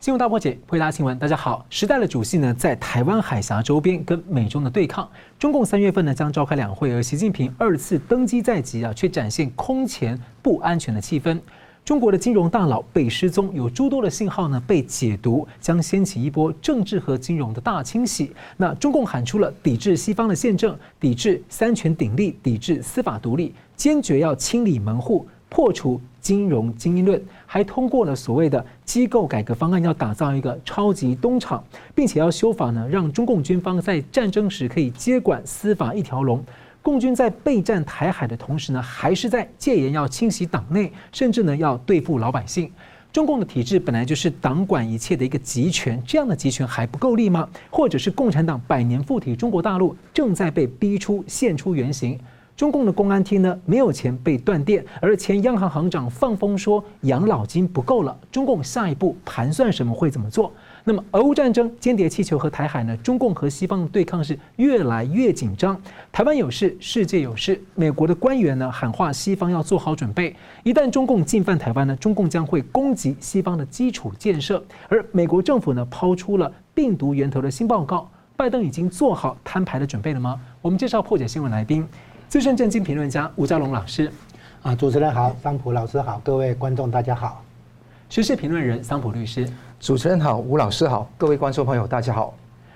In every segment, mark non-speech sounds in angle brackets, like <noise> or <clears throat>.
新闻大破解，回答新闻。大家好，时代的主席呢，在台湾海峡周边跟美中的对抗。中共三月份呢将召开两会，而习近平二次登基在即啊，却展现空前不安全的气氛。中国的金融大佬被失踪，有诸多的信号呢被解读，将掀起一波政治和金融的大清洗。那中共喊出了抵制西方的宪政，抵制三权鼎立，抵制司法独立，坚决要清理门户。破除金融精英论，还通过了所谓的机构改革方案，要打造一个超级东厂，并且要修法呢，让中共军方在战争时可以接管司法一条龙。共军在备战台海的同时呢，还是在戒严要清洗党内，甚至呢要对付老百姓。中共的体制本来就是党管一切的一个集权，这样的集权还不够力吗？或者是共产党百年附体中国大陆，正在被逼出现出原形？中共的公安厅呢，没有钱被断电，而前央行行长放风说养老金不够了。中共下一步盘算什么，会怎么做？那么俄乌战争、间谍气球和台海呢？中共和西方的对抗是越来越紧张。台湾有事，世界有事。美国的官员呢喊话西方要做好准备，一旦中共进犯台湾呢，中共将会攻击西方的基础建设。而美国政府呢抛出了病毒源头的新报告，拜登已经做好摊牌的准备了吗？我们介绍破解新闻来宾。资深政经评论家吴家龙老师，啊，主持人好，桑普老师好，各位观众大家好。时事评论人桑普律师，主持人好，吴老师好，各位观众朋友大家好。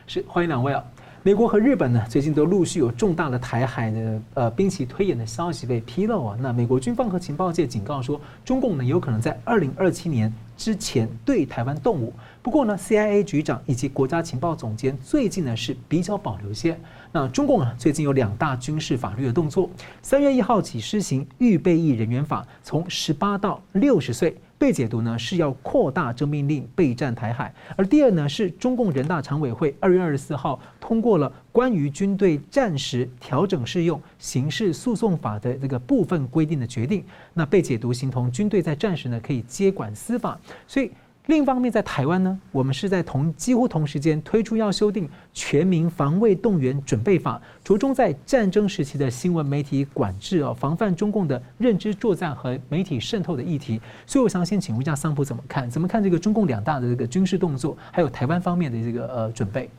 是，欢迎两位啊。美国和日本呢，最近都陆续有重大的台海的呃兵棋推演的消息被披露啊。那美国军方和情报界警告说，中共呢有可能在二零二七年之前对台湾动武。不过呢，CIA 局长以及国家情报总监最近呢是比较保留些。那中共啊，最近有两大军事法律的动作。三月一号起施行预备役人员法，从十八到六十岁被解读呢是要扩大征兵令备战台海。而第二呢是中共人大常委会二月二十四号通过了关于军队战时调整适用刑事诉讼法的这个部分规定的决定。那被解读形同军队在战时呢可以接管司法，所以。另一方面，在台湾呢，我们是在同几乎同时间推出要修订《全民防卫动员准备法》，着重在战争时期的新闻媒体管制啊，防范中共的认知作战和媒体渗透的议题。所以，我想先请问一下桑普怎么看？怎么看这个中共两大的这个军事动作，还有台湾方面的这个呃准备？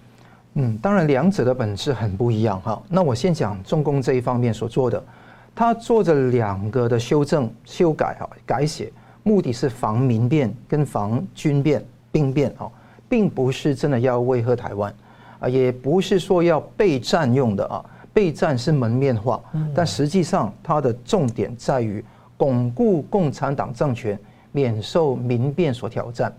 嗯，当然两者的本质很不一样哈。那我先讲中共这一方面所做的，他做着两个的修正、修改哈、改写。目的是防民变跟防军变、兵变哦，并不是真的要威吓台湾啊，也不是说要备战用的啊。备战是门面化，但实际上它的重点在于巩固共产党政权，免受民变所挑战。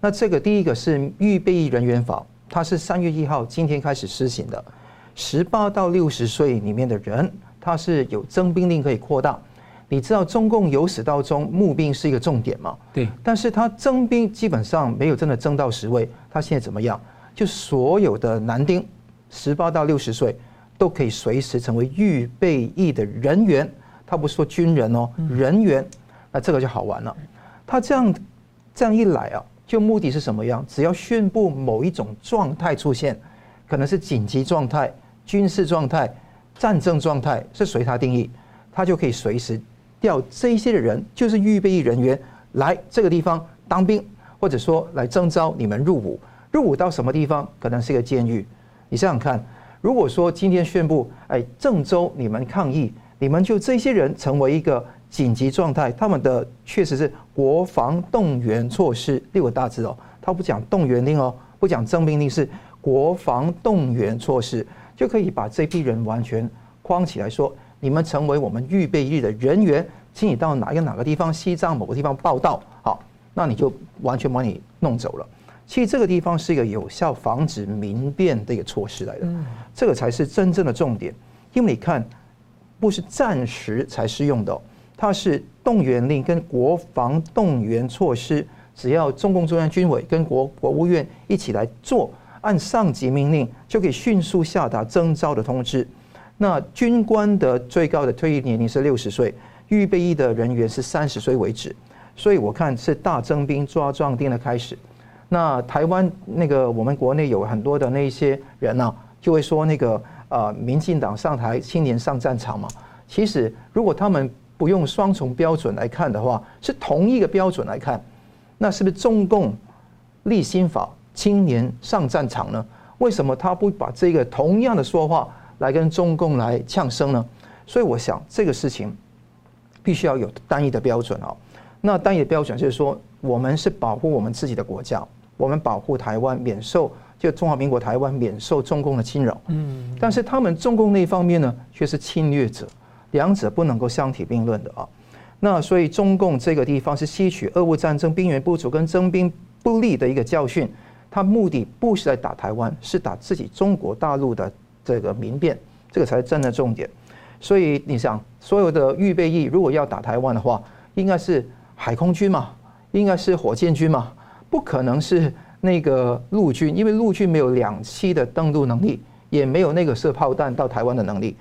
那这个第一个是预备役人员法，它是三月一号今天开始施行的，十八到六十岁里面的人，他是有征兵令可以扩大。你知道中共由始到终募兵是一个重点吗？对，但是他征兵基本上没有真的征到十位，他现在怎么样？就所有的男丁，十八到六十岁都可以随时成为预备役的人员，他不是说军人哦，人员，那这个就好玩了。他这样这样一来啊，就目的是什么样？只要宣布某一种状态出现，可能是紧急状态、军事状态、战争状态，是随他定义，他就可以随时。调这些的人就是预备役人员来这个地方当兵，或者说来征召你们入伍。入伍到什么地方？可能是一个监狱。你想想看，如果说今天宣布，哎，郑州你们抗议，你们就这些人成为一个紧急状态，他们的确实是国防动员措施六个大字哦，他不讲动员令哦，不讲征兵令，是国防动员措施，就可以把这批人完全框起来说。你们成为我们预备役的人员，请你到哪个哪个地方，西藏某个地方报道，好，那你就完全把你弄走了。其实这个地方是一个有效防止民变的一个措施来的，这个才是真正的重点。因为你看，不是暂时才适用的，它是动员令跟国防动员措施，只要中共中央军委跟国国务院一起来做，按上级命令就可以迅速下达征召的通知。那军官的最高的退役年龄是六十岁，预备役的人员是三十岁为止，所以我看是大征兵抓壮丁的开始。那台湾那个我们国内有很多的那些人呢、就会说那个呃，民进党上台，青年上战场嘛。其实如果他们不用双重标准来看的话，是同一个标准来看，那是不是中共立新法，青年上战场呢？为什么他不把这个同样的说话来跟中共来呛声呢？所以我想这个事情必须要有单一的标准啊。那单一的标准就是说，我们是保护我们自己的国家，我们保护台湾免受就中华民国台湾免受中共的侵扰。嗯。但是他们中共那一方面呢，却是侵略者，两者不能够相提并论的啊。那所以中共这个地方是吸取俄乌战争兵源不足跟征兵不利的一个教训。他目的不是在打台湾，是打自己中国大陆的这个民变，这个才是真的重点。所以你想，所有的预备役如果要打台湾的话，应该是海空军嘛，应该是火箭军嘛，不可能是那个陆军，因为陆军没有两栖的登陆能力，也没有那个射炮弹到台湾的能力。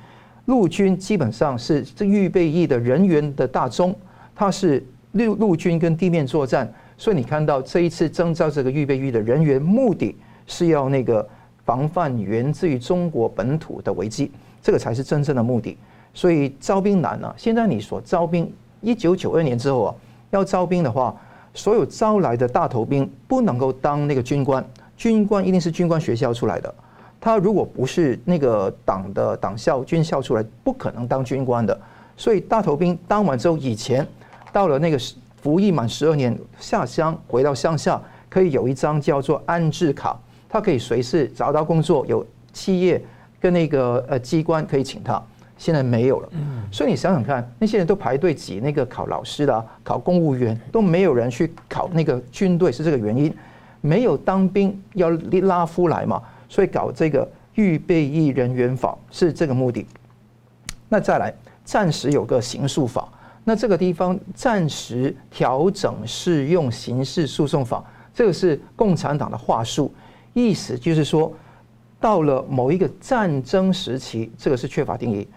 陆军基本上是这预备役的人员的大宗，它是陆陆军跟地面作战。所以你看到这一次征召这个预备役的人员，目的是要那个防范源自于中国本土的危机，这个才是真正的目的。所以招兵难啊！现在你所招兵，一九九二年之后啊，要招兵的话，所有招来的大头兵不能够当那个军官，军官一定是军官学校出来的。他如果不是那个党的党校军校出来，不可能当军官的。所以大头兵当完之后，以前到了那个。服役满十二年下乡回到乡下，可以有一张叫做安置卡，他可以随时找到工作，有企业跟那个呃机关可以请他。现在没有了，所以你想想看，那些人都排队挤那个考老师的、啊、考公务员，都没有人去考那个军队，是这个原因。没有当兵要拉夫来嘛，所以搞这个预备役人员法是这个目的。那再来，暂时有个刑诉法。那这个地方暂时调整适用刑事诉讼法，这个是共产党的话术，意思就是说，到了某一个战争时期，这个是缺乏定义。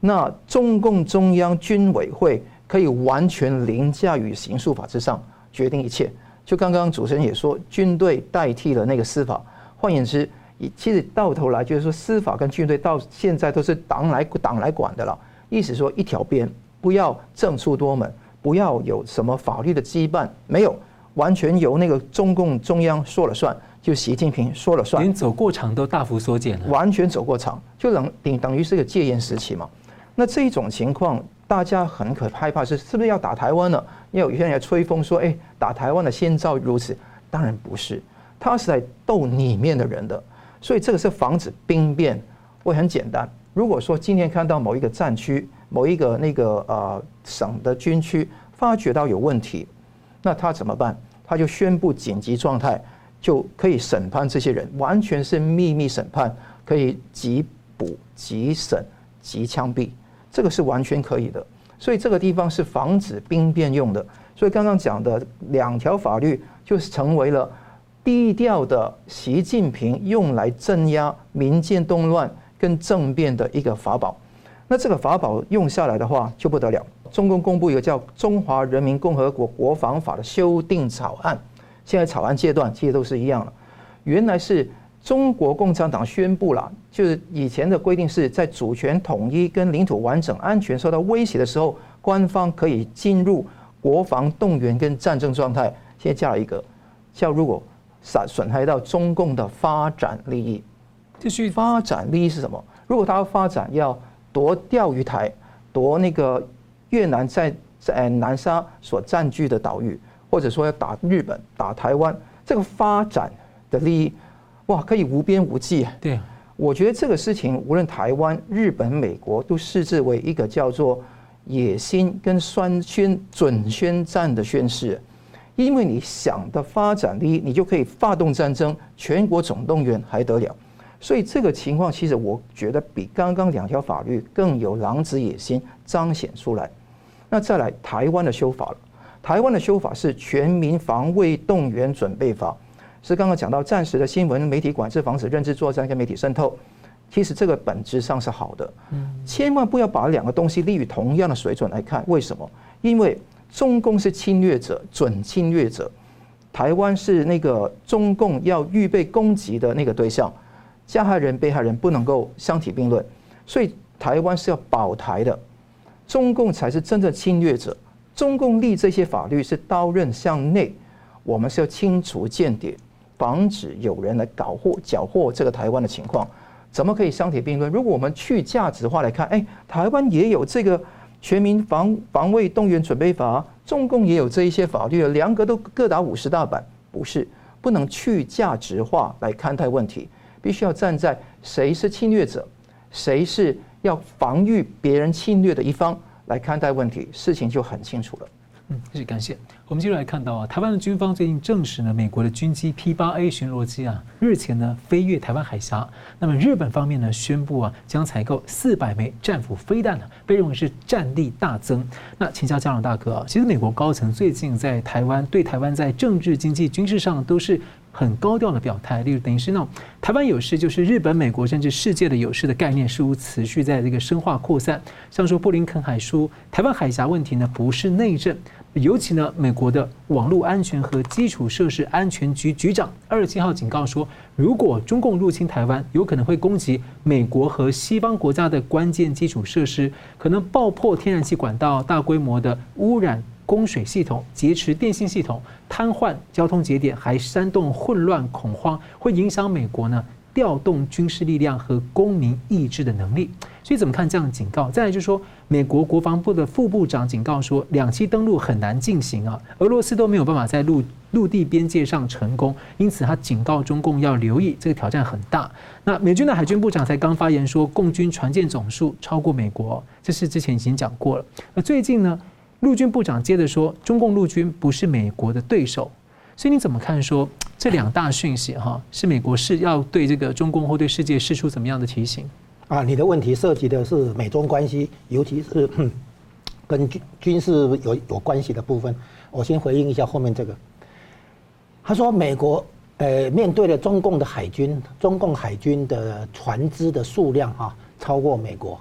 那中共中央军委会可以完全凌驾于刑诉法之上，决定一切。就刚刚主持人也说，军队代替了那个司法。换言之，其实到头来就是说，司法跟军队到现在都是党来党来管的了。意思说一条边。不要政出多门，不要有什么法律的羁绊，没有，完全由那个中共中央说了算，就习近平说了算，连走过场都大幅缩减了，完全走过场，就等等等于是个戒严时期嘛。那这一种情况，大家很可害怕是是不是要打台湾呢？因为有些人在吹风说，哎，打台湾的先兆如此，当然不是，他是在斗里面的人的，所以这个是防止兵变。会很简单，如果说今天看到某一个战区。某一个那个呃省的军区发觉到有问题，那他怎么办？他就宣布紧急状态，就可以审判这些人，完全是秘密审判，可以即捕即审即枪毙，这个是完全可以的。所以这个地方是防止兵变用的。所以刚刚讲的两条法律，就是成为了低调的习近平用来镇压民间动乱跟政变的一个法宝。那这个法宝用下来的话就不得了。中共公布一个叫《中华人民共和国国防法》的修订草案，现在草案阶段其实都是一样的。原来是中国共产党宣布了，就是以前的规定是在主权统一跟领土完整、安全受到威胁的时候，官方可以进入国防动员跟战争状态。现在加了一个，叫如果损损害到中共的发展利益，继续发展利益是什么？如果他要发展要。夺钓鱼台，夺那个越南在在南沙所占据的岛屿，或者说要打日本、打台湾，这个发展的利益，哇，可以无边无际。对，我觉得这个事情，无论台湾、日本、美国，都视之为一个叫做野心跟宣宣准宣战的宣示，因为你想的发展利益，你就可以发动战争，全国总动员还得了。所以这个情况，其实我觉得比刚刚两条法律更有狼子野心彰显出来。那再来台湾的修法了，台湾的修法是《全民防卫动员准备法》，是刚刚讲到暂时的新闻媒体管制，防止认知作战跟媒体渗透。其实这个本质上是好的，千万不要把两个东西立于同样的水准来看。为什么？因为中共是侵略者，准侵略者；台湾是那个中共要预备攻击的那个对象。加害人、被害人不能够相提并论，所以台湾是要保台的，中共才是真正侵略者。中共立这些法律是刀刃向内，我们是要清除间谍。防止有人来搞祸缴获这个台湾的情况，怎么可以相提并论？如果我们去价值化来看，哎，台湾也有这个全民防防卫动员准备法，中共也有这一些法律，两个都各打五十大板，不是不能去价值化来看待问题，必须要站在谁是侵略者，谁是要防御别人侵略的一方来看待问题，事情就很清楚了。嗯，谢谢感谢。我们接着来看到啊，台湾的军方最近证实呢，美国的军机 P-8A 巡逻机啊，日前呢飞越台湾海峡。那么日本方面呢宣布啊，将采购四百枚战斧飞弹呢，被认为是战力大增。那请教家长大哥啊，其实美国高层最近在台湾对台湾在政治、经济、军事上都是很高调的表态，例如等于是那种台湾有事就是日本、美国甚至世界的有事的概念，似乎持续在这个深化扩散。像说布林肯还说，台湾海峡问题呢不是内政。尤其呢，美国的网络安全和基础设施安全局局长二十七号警告说，如果中共入侵台湾，有可能会攻击美国和西方国家的关键基础设施，可能爆破天然气管道、大规模的污染供水系统、劫持电信系统、瘫痪交通节点，还煽动混乱恐慌，会影响美国呢调动军事力量和公民意志的能力。所以怎么看这样的警告？再来就是说，美国国防部的副部长警告说，两栖登陆很难进行啊，俄罗斯都没有办法在陆陆地边界上成功，因此他警告中共要留意，这个挑战很大。那美军的海军部长才刚发言说，共军船舰总数超过美国，这是之前已经讲过了。那最近呢，陆军部长接着说，中共陆军不是美国的对手。所以你怎么看说 <tsk> 这两大讯息哈，是美国是要对这个中共或对世界释出怎么样的提醒？啊，你的问题涉及的是美中关系，尤其是 <clears throat> 跟军军事有有关系的部分。我先回应一下后面这个。他说，美国呃面对了中共的海军，中共海军的船只的数量啊超过美国，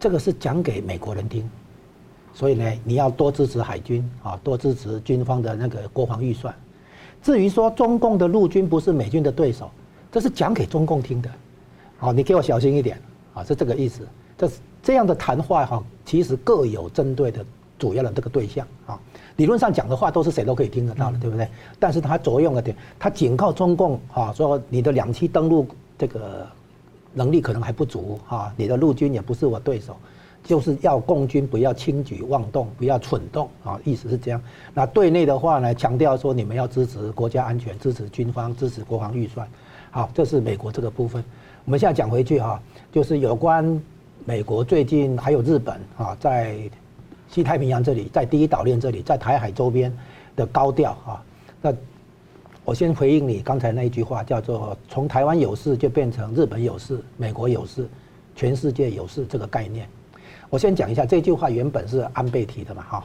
这个是讲给美国人听。所以呢，你要多支持海军啊，多支持军方的那个国防预算。至于说中共的陆军不是美军的对手，这是讲给中共听的。好，你给我小心一点，啊，是这个意思。这这样的谈话哈，其实各有针对的主要的这个对象啊。理论上讲的话，都是谁都可以听得到的，对不对？但是他着用了点，他警告中共哈，说你的两栖登陆这个能力可能还不足啊，你的陆军也不是我对手，就是要共军不要轻举妄动，不要蠢动啊，意思是这样。那对内的话呢，强调说你们要支持国家安全，支持军方，支持国防预算。好，这是美国这个部分。我们现在讲回去哈，就是有关美国最近还有日本啊，在西太平洋这里，在第一岛链这里，在台海周边的高调啊。那我先回应你刚才那一句话，叫做“从台湾有事就变成日本有事，美国有事，全世界有事”这个概念。我先讲一下这句话原本是安倍提的嘛哈。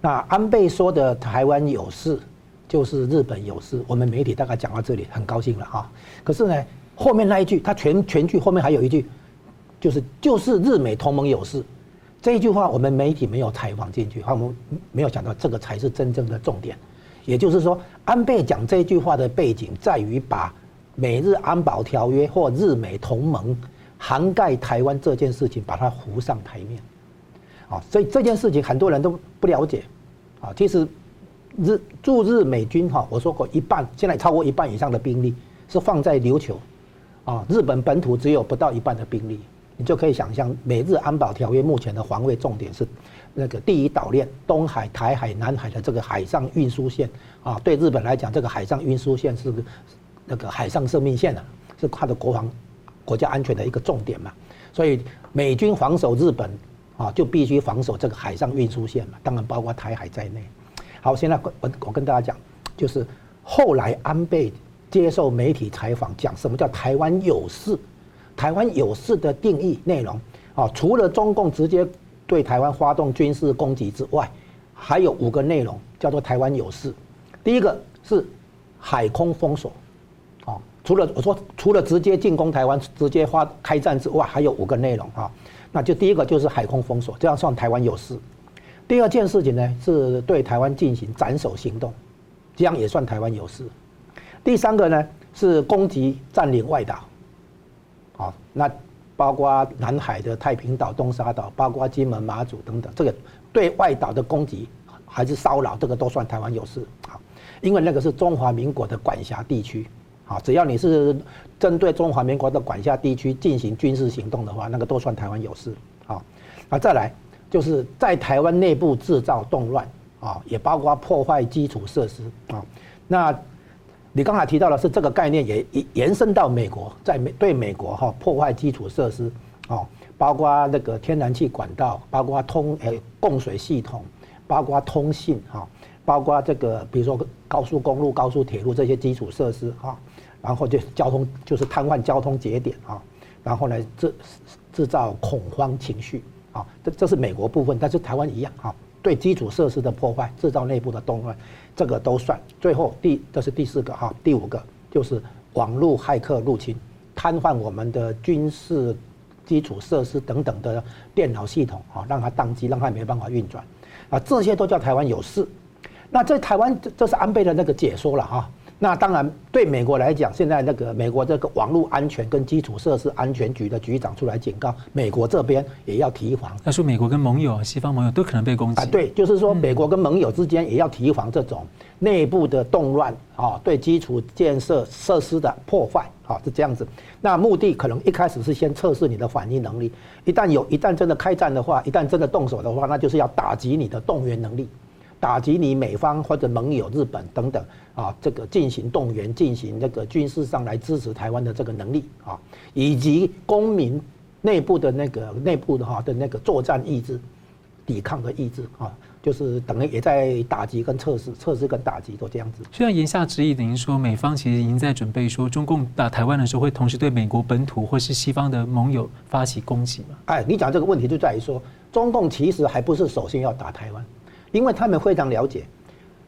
那安倍说的台湾有事，就是日本有事。我们媒体大概讲到这里，很高兴了哈。可是呢？后面那一句，他全全句后面还有一句，就是就是日美同盟有事，这一句话我们媒体没有采访进去，我们没有想到这个才是真正的重点。也就是说，安倍讲这句话的背景在于把美日安保条约或日美同盟涵盖台湾这件事情，把它浮上台面。啊，所以这件事情很多人都不了解。啊，其实日驻日美军哈，我说过一半，现在超过一半以上的兵力是放在琉球。啊，日本本土只有不到一半的兵力，你就可以想象，美日安保条约目前的防卫重点是那个第一岛链、东海、台海、南海的这个海上运输线啊。对日本来讲，这个海上运输线是那个海上生命线啊，是它的国防、国家安全的一个重点嘛。所以美军防守日本啊，就必须防守这个海上运输线嘛，当然包括台海在内。好，现在我我跟大家讲，就是后来安倍。接受媒体采访，讲什么叫台湾有事？台湾有事的定义内容啊，除了中共直接对台湾发动军事攻击之外，还有五个内容叫做台湾有事。第一个是海空封锁，除了我说除了直接进攻台湾、直接发开战之外，还有五个内容啊。那就第一个就是海空封锁，这样算台湾有事。第二件事情呢，是对台湾进行斩首行动，这样也算台湾有事。第三个呢是攻击占领外岛，啊，那包括南海的太平岛、东沙岛，包括金门、马祖等等，这个对外岛的攻击还是骚扰，这个都算台湾有事。好，因为那个是中华民国的管辖地区，啊，只要你是针对中华民国的管辖地区进行军事行动的话，那个都算台湾有事，啊，那再来就是在台湾内部制造动乱，啊，也包括破坏基础设施，啊，那你刚才提到的是这个概念也延伸到美国，在美对美国哈破坏基础设施，啊，包括那个天然气管道，包括通诶供水系统。包括通信哈，包括这个，比如说高速公路、高速铁路这些基础设施哈，然后就交通就是瘫痪交通节点啊，然后呢制制造恐慌情绪啊，这这是美国部分，但是台湾一样啊，对基础设施的破坏、制造内部的动乱，这个都算。最后第这是第四个哈，第五个就是网络骇客入侵，瘫痪我们的军事基础设施等等的电脑系统啊，让它宕机，让它没办法运转。啊，这些都叫台湾有事。那在台湾，这这是安倍的那个解说了哈。那当然，对美国来讲，现在那个美国这个网络安全跟基础设施安全局的局长出来警告，美国这边也要提防。他说，美国跟盟友、西方盟友都可能被攻击。啊，对，就是说，美国跟盟友之间也要提防这种内部的动乱啊，对基础建设设施的破坏啊，是这样子。那目的可能一开始是先测试你的反应能力，一旦有，一旦真的开战的话，一旦真的动手的话，那就是要打击你的动员能力。打击你美方或者盟友日本等等啊，这个进行动员、进行这个军事上来支持台湾的这个能力啊，以及公民内部的那个内部的哈的那个作战意志、抵抗的意志啊，就是等于也在打击跟测试、测试跟打击都这样子。虽然言下之意等于说美方其实已经在准备说，中共打台湾的时候会同时对美国本土或是西方的盟友发起攻击嘛？哎，你讲这个问题就在于说，中共其实还不是首先要打台湾。因为他们非常了解，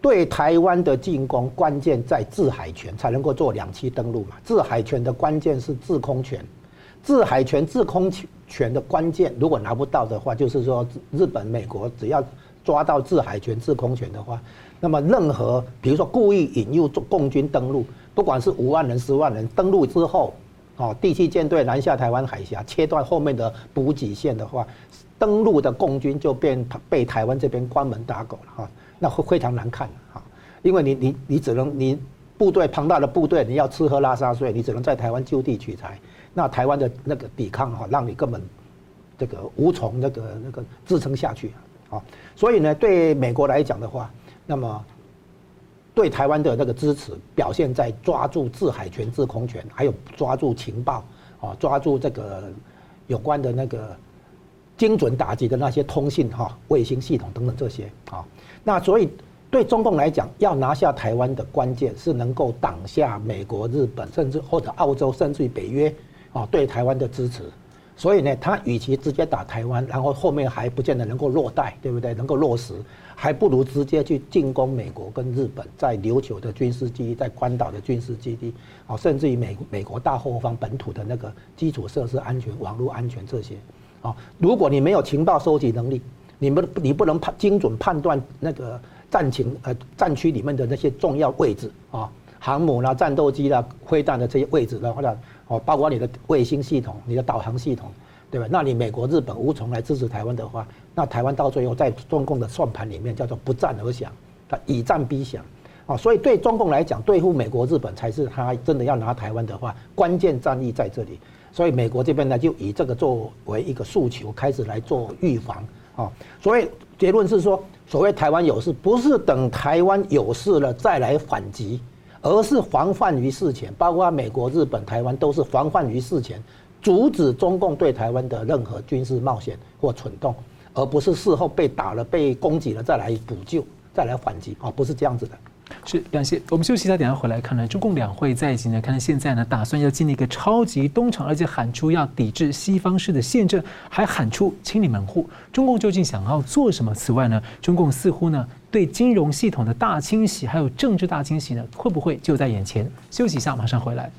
对台湾的进攻关键在制海权，才能够做两栖登陆嘛。制海权的关键是制空权，制海权、制空权的关键，如果拿不到的话，就是说日本、美国只要抓到制海权、制空权的话，那么任何比如说故意引诱共军登陆，不管是五万人、十万人登陆之后，哦，第七舰队南下台湾海峡，切断后面的补给线的话。登陆的共军就变被台湾这边关门打狗了哈，那会非常难看哈，因为你你你只能你部队庞大的部队，你要吃喝拉撒睡，你只能在台湾就地取材，那台湾的那个抵抗哈，让你根本这个无从那个那个支撑下去啊，所以呢，对美国来讲的话，那么对台湾的那个支持表现在抓住制海权、制空权，还有抓住情报啊，抓住这个有关的那个。精准打击的那些通信哈、卫星系统等等这些啊，那所以对中共来讲，要拿下台湾的关键是能够挡下美国、日本，甚至或者澳洲，甚至于北约啊对台湾的支持。所以呢，他与其直接打台湾，然后后面还不见得能够落袋，对不对？能够落实，还不如直接去进攻美国跟日本在琉球的军事基地，在关岛的军事基地啊，甚至于美美国大后方本土的那个基础设施安全、网络安全这些。啊，如果你没有情报收集能力，你不你不能判精准判断那个战情呃战区里面的那些重要位置啊，航母啦、战斗机啦、飞弹的这些位置的话呢，哦，包括你的卫星系统、你的导航系统，对吧？那你美国、日本无从来支持台湾的话，那台湾到最后在中共的算盘里面叫做不战而降，他以战逼降啊，所以对中共来讲，对付美国、日本才是他真的要拿台湾的话，关键战役在这里。所以美国这边呢，就以这个作为一个诉求，开始来做预防啊。所以结论是说，所谓台湾有事，不是等台湾有事了再来反击，而是防范于事前。包括美国、日本、台湾都是防范于事前，阻止中共对台湾的任何军事冒险或蠢动，而不是事后被打了、被攻击了再来补救、再来反击啊，不是这样子的。是，感谢我们休息一下，等下回来看呢。中共两会在即呢，看到现在呢，打算要建立一个超级东厂，而且喊出要抵制西方式的宪政，还喊出清理门户。中共究竟想要做什么？此外呢，中共似乎呢，对金融系统的大清洗，还有政治大清洗呢，会不会就在眼前？休息一下，马上回来。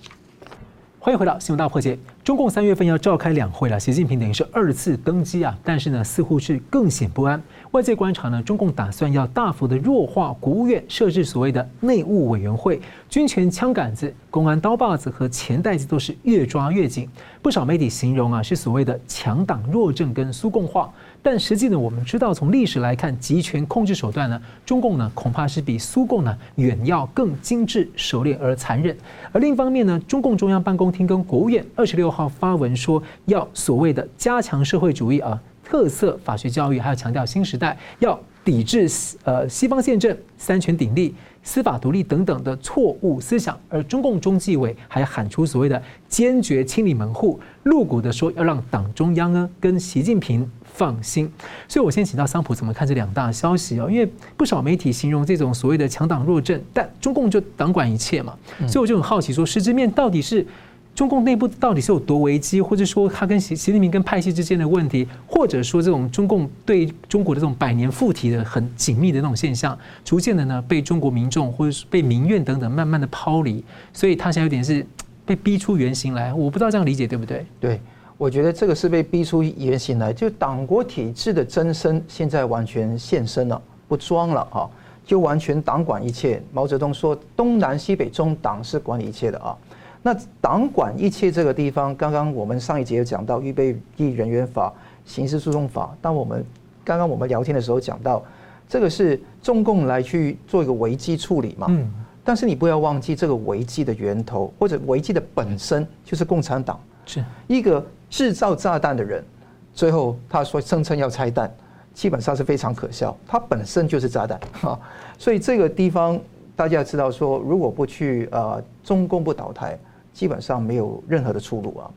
欢迎回到新闻大破解。中共三月份要召开两会了，习近平等于是二次登基啊，但是呢，似乎是更显不安。外界观察呢，中共打算要大幅的弱化国务院，设置所谓的内务委员会，军权枪杆子、公安刀把子和钱袋子都是越抓越紧。不少媒体形容啊，是所谓的强党弱政跟苏共化。但实际呢，我们知道从历史来看，集权控制手段呢，中共呢恐怕是比苏共呢远要更精致、熟练而残忍。而另一方面呢，中共中央办公厅跟国务院二十六号发文说，要所谓的加强社会主义啊特色法学教育，还要强调新时代要抵制呃西方宪政、三权鼎立。司法独立等等的错误思想，而中共中纪委还喊出所谓的坚决清理门户，露骨的说要让党中央呢跟习近平放心。所以我先请教桑普怎么看这两大消息哦？因为不少媒体形容这种所谓的强党弱政，但中共就党管一切嘛，所以我就很好奇说，实质面到底是？中共内部到底是有多危机，或者说他跟习习近平跟派系之间的问题，或者说这种中共对中国的这种百年附体的很紧密的那种现象，逐渐的呢被中国民众或者是被民怨等等慢慢的抛离，所以他现在有点是被逼出原形来。我不知道这样理解对不对？对，我觉得这个是被逼出原形来，就党国体制的真身现在完全现身了，不装了啊，就完全党管一切。毛泽东说：“东南西北中，党是管理一切的啊。”那党管一切这个地方，刚刚我们上一节有讲到预备役人员法、刑事诉讼法。当我们刚刚我们聊天的时候讲到，这个是中共来去做一个危机处理嘛。嗯。但是你不要忘记，这个危机的源头或者危机的本身就是共产党，是一个制造炸弹的人，最后他说声称要拆弹，基本上是非常可笑。他本身就是炸弹 <laughs> 哈，所以这个地方大家要知道说，如果不去呃中共不倒台。基本上没有任何的出路啊。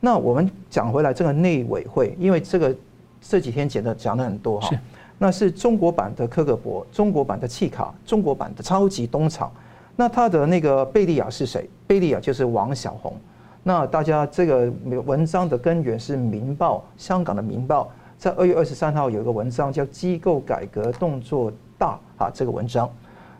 那我们讲回来，这个内委会，因为这个这几天讲的讲的很多哈，那是中国版的科格博，中国版的契卡，中国版的超级东厂。那他的那个贝利亚是谁？贝利亚就是王小红。那大家这个文章的根源是《民报》，香港的《民报》在二月二十三号有一个文章叫《机构改革动作大》啊，这个文章，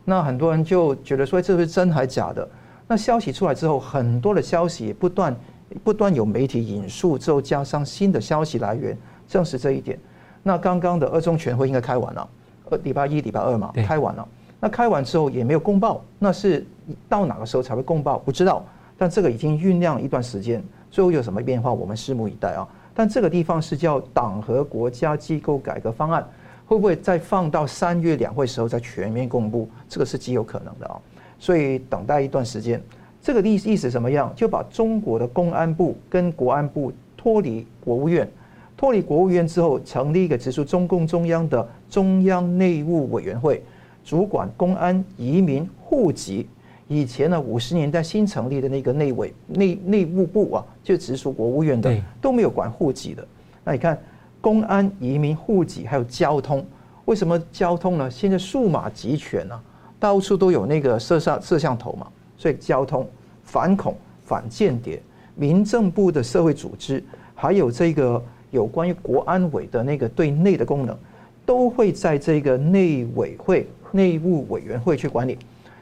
那很多人就觉得说这是真还假的？那消息出来之后，很多的消息不断不断有媒体引述之后，加上新的消息来源证实这一点。那刚刚的二中全会应该开完了，呃，礼拜一、礼拜二嘛，开完了。那开完之后也没有公报，那是到哪个时候才会公报？不知道。但这个已经酝酿一段时间，最后有什么变化，我们拭目以待啊。但这个地方是叫党和国家机构改革方案，会不会再放到三月两会时候再全面公布？这个是极有可能的啊。所以等待一段时间，这个意意思什么样？就把中国的公安部跟国安部脱离国务院，脱离国务院之后，成立一个直属中共中央的中央内务委员会，主管公安、移民、户籍。以前呢，五十年代新成立的那个内委内内务部啊，就直属国务院的，都没有管户籍的。那你看，公安、移民、户籍还有交通，为什么交通呢？现在数码集权呢？到处都有那个摄像摄像头嘛，所以交通、反恐、反间谍、民政部的社会组织，还有这个有关于国安委的那个对内的功能，都会在这个内委会、内务委员会去管理。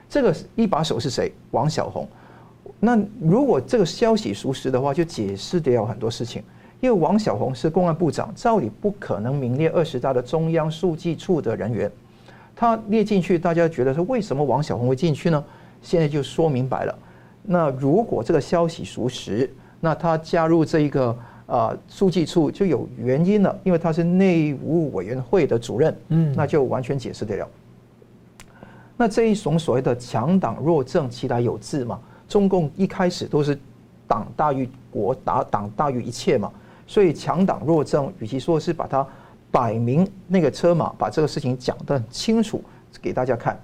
这个一把手是谁？王小红。那如果这个消息属实的话，就解释得了很多事情。因为王小红是公安部长，照理不可能名列二十大的中央书记处的人员。他列进去，大家觉得说为什么王小红会进去呢？现在就说明白了。那如果这个消息属实，那他加入这一个啊书记处就有原因了，因为他是内务委员会的主任，嗯，那就完全解释得了。那这一种所谓的强党弱政，其来有自嘛。中共一开始都是党大于国，打党大于一切嘛，所以强党弱政，与其说是把它。摆明那个车马，把这个事情讲得很清楚给大家看。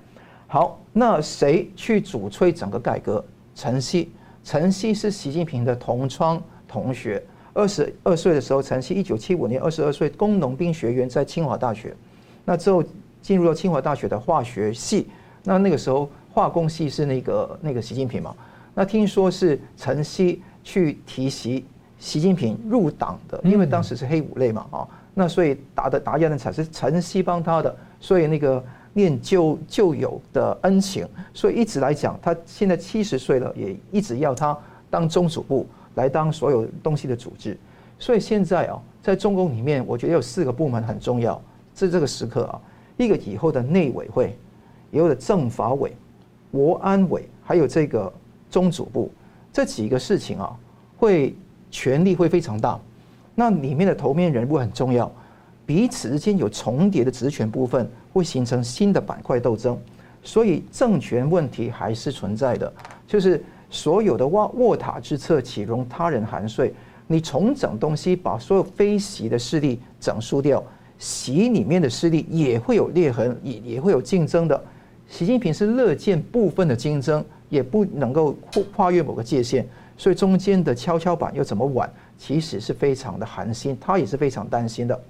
好，那谁去主催整个改革？陈希，陈希是习近平的同窗同学。二十二岁的时候，陈希一九七五年二十二岁，工农兵学员在清华大学。那之后进入了清华大学的化学系。那那个时候化工系是那个那个习近平嘛？那听说是陈希去提习习近平入党的，因为当时是黑五类嘛啊。那所以打的打压的才是陈希帮他的，所以那个念旧旧友的恩情，所以一直来讲，他现在七十岁了，也一直要他当中组部来当所有东西的组织。所以现在啊，在中共里面，我觉得有四个部门很重要，在这个时刻啊，一个以后的内委会，以后的政法委、国安委，还有这个中组部，这几个事情啊，会权力会非常大。那里面的头面人物很重要，彼此之间有重叠的职权部分，会形成新的板块斗争。所以政权问题还是存在的，就是所有的卧卧塔之侧，岂容他人酣睡？你重整东西，把所有非习的势力整肃掉，习里面的势力也会有裂痕，也也会有竞争的。习近平是乐见部分的竞争，也不能够跨越某个界限，所以中间的跷跷板又怎么挽，其实是非常的寒心，他也是非常担心的。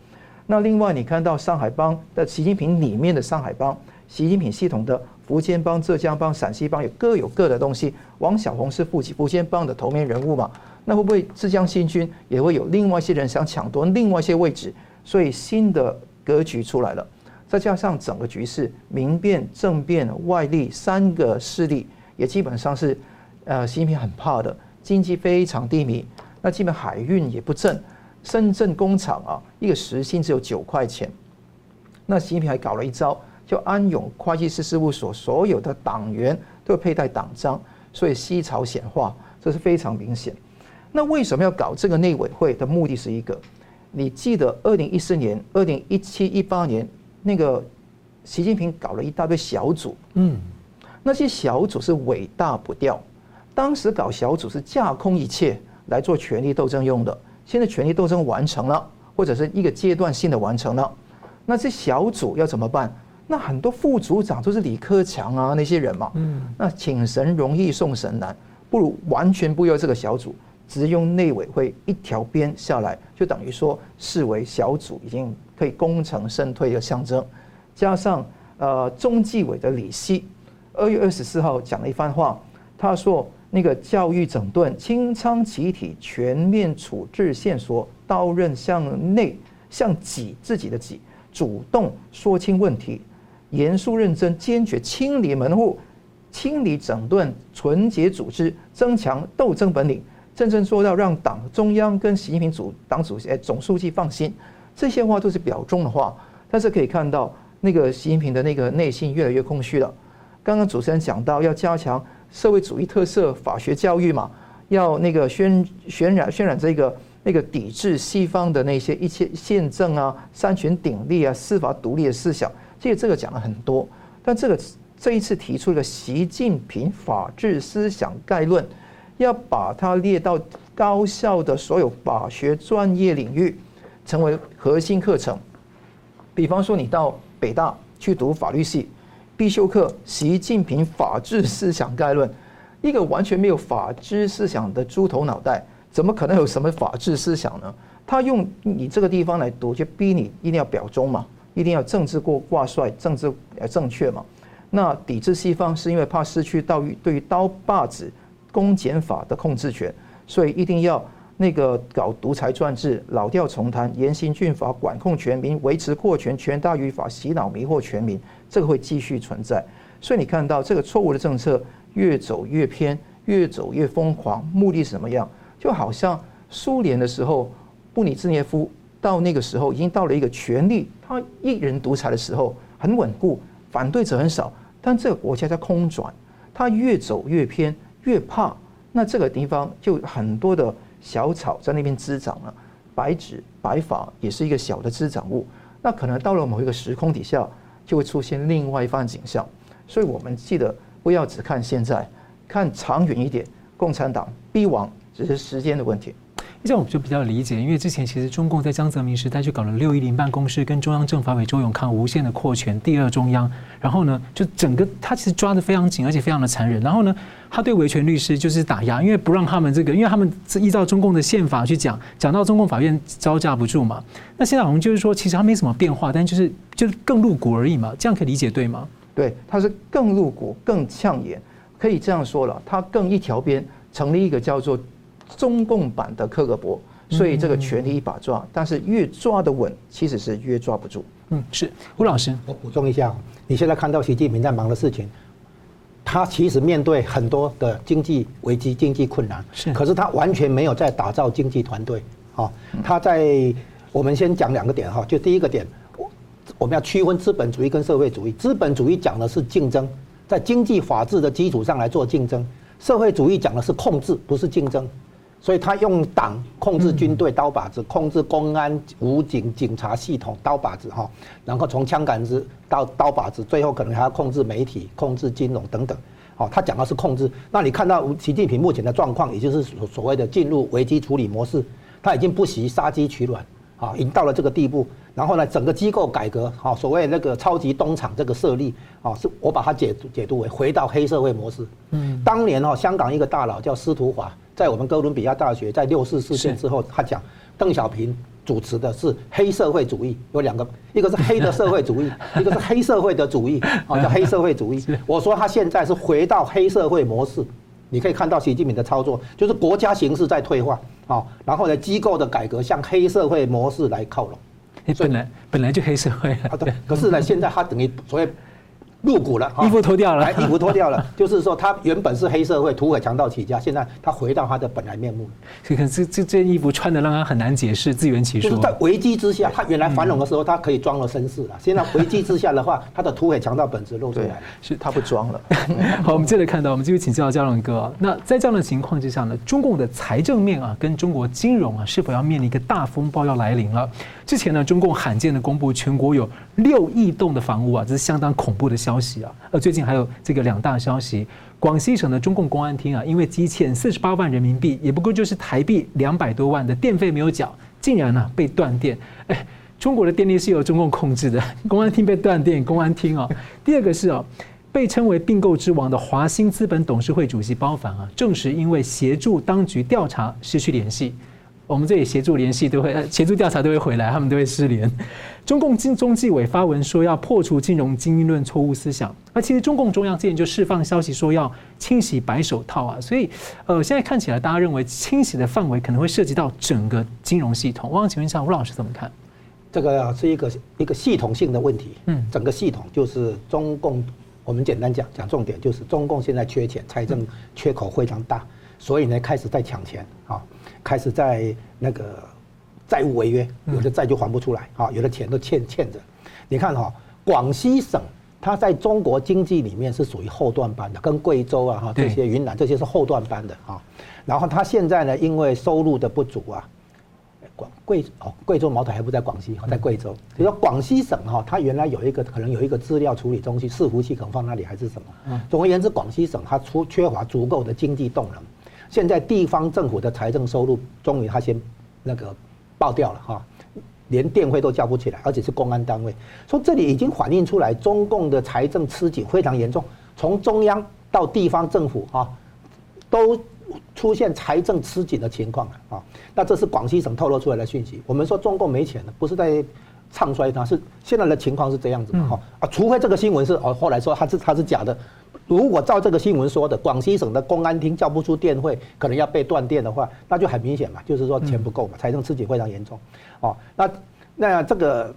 那另外，你看到上海帮的习近平里面的上海帮，习近平系统的福建帮、浙江帮、陕西帮也各有各的东西。王小红是福福建帮的头面人物嘛？那会不会浙江新军也会有另外一些人想抢夺另外一些位置？所以新的格局出来了。再加上整个局势，民变、政变、外力三个势力，也基本上是，呃，习近平很怕的。经济非常低迷，那基本海运也不振。深圳工厂啊，一个时薪只有九块钱。那习近平还搞了一招，叫安永会计师事务所所有的党员都要佩戴党章，所以西朝显化，这是非常明显。那为什么要搞这个内委会的目的是一个？你记得二零一四年、二零一七、一八年。那个习近平搞了一大堆小组，嗯，那些小组是尾大不掉。当时搞小组是架空一切来做权力斗争用的。现在权力斗争完成了，或者是一个阶段性的完成了，那这小组要怎么办？那很多副组长都是李克强啊那些人嘛，嗯，那请神容易送神难，不如完全不要这个小组，只用内委会一条边下来，就等于说视为小组已经。可以功成身退的象征，加上呃中纪委的李希，二月二十四号讲了一番话，他说那个教育整顿清仓集体全面处置线索，刀刃向内向己自己的己，主动说清问题，严肃认真坚决清理门户，清理整顿纯洁组织，增强斗争本领，真正做到让党中央跟习近平主党主席总书记放心。这些话都是表中的话，但是可以看到那个习近平的那个内心越来越空虚了。刚刚主持人讲到要加强社会主义特色法学教育嘛，要那个渲渲染渲染这个那个抵制西方的那些一切宪政啊、三权鼎立啊、司法独立的思想，这个这个讲了很多。但这个这一次提出了习近平法治思想概论，要把它列到高校的所有法学专业领域。成为核心课程，比方说你到北大去读法律系，必修课《习近平法治思想概论》，一个完全没有法治思想的猪头脑袋，怎么可能有什么法治思想呢？他用你这个地方来读，就逼你一定要表忠嘛，一定要政治过挂帅，政治呃正确嘛。那抵制西方是因为怕失去到对于刀把子公检法的控制权，所以一定要。那个搞独裁专制，老调重弹，严刑峻法，管控全民，维持扩权，权大于法，洗脑迷惑全民，这个会继续存在。所以你看到这个错误的政策越走越偏，越走越疯狂，目的是什么样？就好像苏联的时候，布里兹涅夫到那个时候已经到了一个权力他一人独裁的时候，很稳固，反对者很少，但这个国家在空转，他越走越偏，越怕，那这个地方就很多的。小草在那边滋长了，白纸白发也是一个小的滋长物。那可能到了某一个时空底下，就会出现另外一番景象。所以我们记得不要只看现在，看长远一点。共产党必亡，只是时间的问题。这样我就比较理解，因为之前其实中共在江泽民时代就搞了六一零办公室，跟中央政法委周永康无限的扩权，第二中央。然后呢，就整个他其实抓得非常紧，而且非常的残忍。然后呢，他对维权律师就是打压，因为不让他们这个，因为他们是依照中共的宪法去讲，讲到中共法院招架不住嘛。那现在好像就是说，其实他没什么变化，但就是就是更露骨而已嘛。这样可以理解对吗？对，他是更露骨、更呛眼，可以这样说了，他更一条边，成立一个叫做。中共版的克格勃，所以这个权力一把抓，但是越抓得稳，其实是越抓不住。嗯，是吴老师，我补充一下，你现在看到习近平在忙的事情，他其实面对很多的经济危机、经济困难，是，可是他完全没有在打造经济团队。哈，他在我们先讲两个点哈，就第一个点，我我们要区分资本主义跟社会主义。资本主义讲的是竞争，在经济法治的基础上来做竞争；社会主义讲的是控制，不是竞争。所以他用党控制军队刀把子，控制公安、武警、警察系统刀把子哈，然后从枪杆子到刀把子，最后可能还要控制媒体、控制金融等等。哦，他讲的是控制。那你看到习近平目前的状况，也就是所所谓的进入危机处理模式，他已经不惜杀鸡取卵，啊，已经到了这个地步。然后呢，整个机构改革，啊，所谓那个超级东厂这个设立，啊，是我把它解解读为回到黑社会模式。嗯，当年哈，香港一个大佬叫司徒华，在我们哥伦比亚大学在六四事件之后，他讲邓小平主持的是黑社会主义，有两个，一个是黑的社会主义，<laughs> 一个是黑社会的主义，啊，叫 <laughs> 黑社会主义。我说他现在是回到黑社会模式，你可以看到习近平的操作，就是国家形势在退化，啊，然后呢，机构的改革向黑社会模式来靠拢。本来本来就黑社会啊，对。可是呢，现在他等于所谓入股了，衣服脱掉了，衣服脱掉了，<laughs> 就是说他原本是黑社会土匪强盗起家，现在他回到他的本来面目。可这这这件衣服穿的让他很难解释，自圆其说。就是在危机之下，他原来繁荣的时候，他可以装了绅士了。现在危机之下的话，他的土匪强盗本质露出来了，是他不装了。<laughs> 好，我们接着看到，我们继续请教嘉龙哥。那在这样的情况之下呢，中共的财政面啊，跟中国金融啊，是否要面临一个大风暴要来临了？之前呢，中共罕见的公布全国有六亿栋的房屋啊，这是相当恐怖的消息啊。呃，最近还有这个两大消息，广西省的中共公安厅啊，因为积欠四十八万人民币，也不过就是台币两百多万的电费没有缴，竟然呢、被断电。哎，中国的电力是由中共控制的，<laughs> 公安厅被断电，公安厅啊。第二个是啊，被称为并购之王的华兴资本董事会主席包凡啊，正是因为协助当局调查失去联系。我们这里协助联系都会，协助调查都会回来，他们都会失联。中共经中纪委发文说要破除金融精英论错误思想，那其实中共中央之前就释放消息说要清洗白手套啊，所以呃，现在看起来大家认为清洗的范围可能会涉及到整个金融系统。我想请问一下吴老师怎么看？这个是一个一个系统性的问题，嗯，整个系统就是中共，我们简单讲讲重点，就是中共现在缺钱，财政缺口非常大，所以呢开始在抢钱啊。开始在那个债务违约，有的债就还不出来啊，有的钱都欠欠着。你看哈，广西省它在中国经济里面是属于后段班的，跟贵州啊哈这些云南这些是后段班的啊。然后它现在呢，因为收入的不足啊，广贵哦贵州茅台还不在广西，在贵州。比如说广西省哈，它原来有一个可能有一个资料处理中心，伺服器可能放那里还是什么。总而言之，广西省它出缺乏足够的经济动能。现在地方政府的财政收入终于他先那个爆掉了哈，连电费都交不起来，而且是公安单位。从这里已经反映出来，中共的财政吃紧非常严重，从中央到地方政府啊，都出现财政吃紧的情况啊。那这是广西省透露出来的讯息。我们说中共没钱了，不是在唱衰它，是现在的情况是这样子哈啊，除非这个新闻是哦后来说它是它是假的。如果照这个新闻说的，广西省的公安厅交不出电费，可能要被断电的话，那就很明显嘛，就是说钱不够嘛，财政吃紧非常严重。哦，那那这个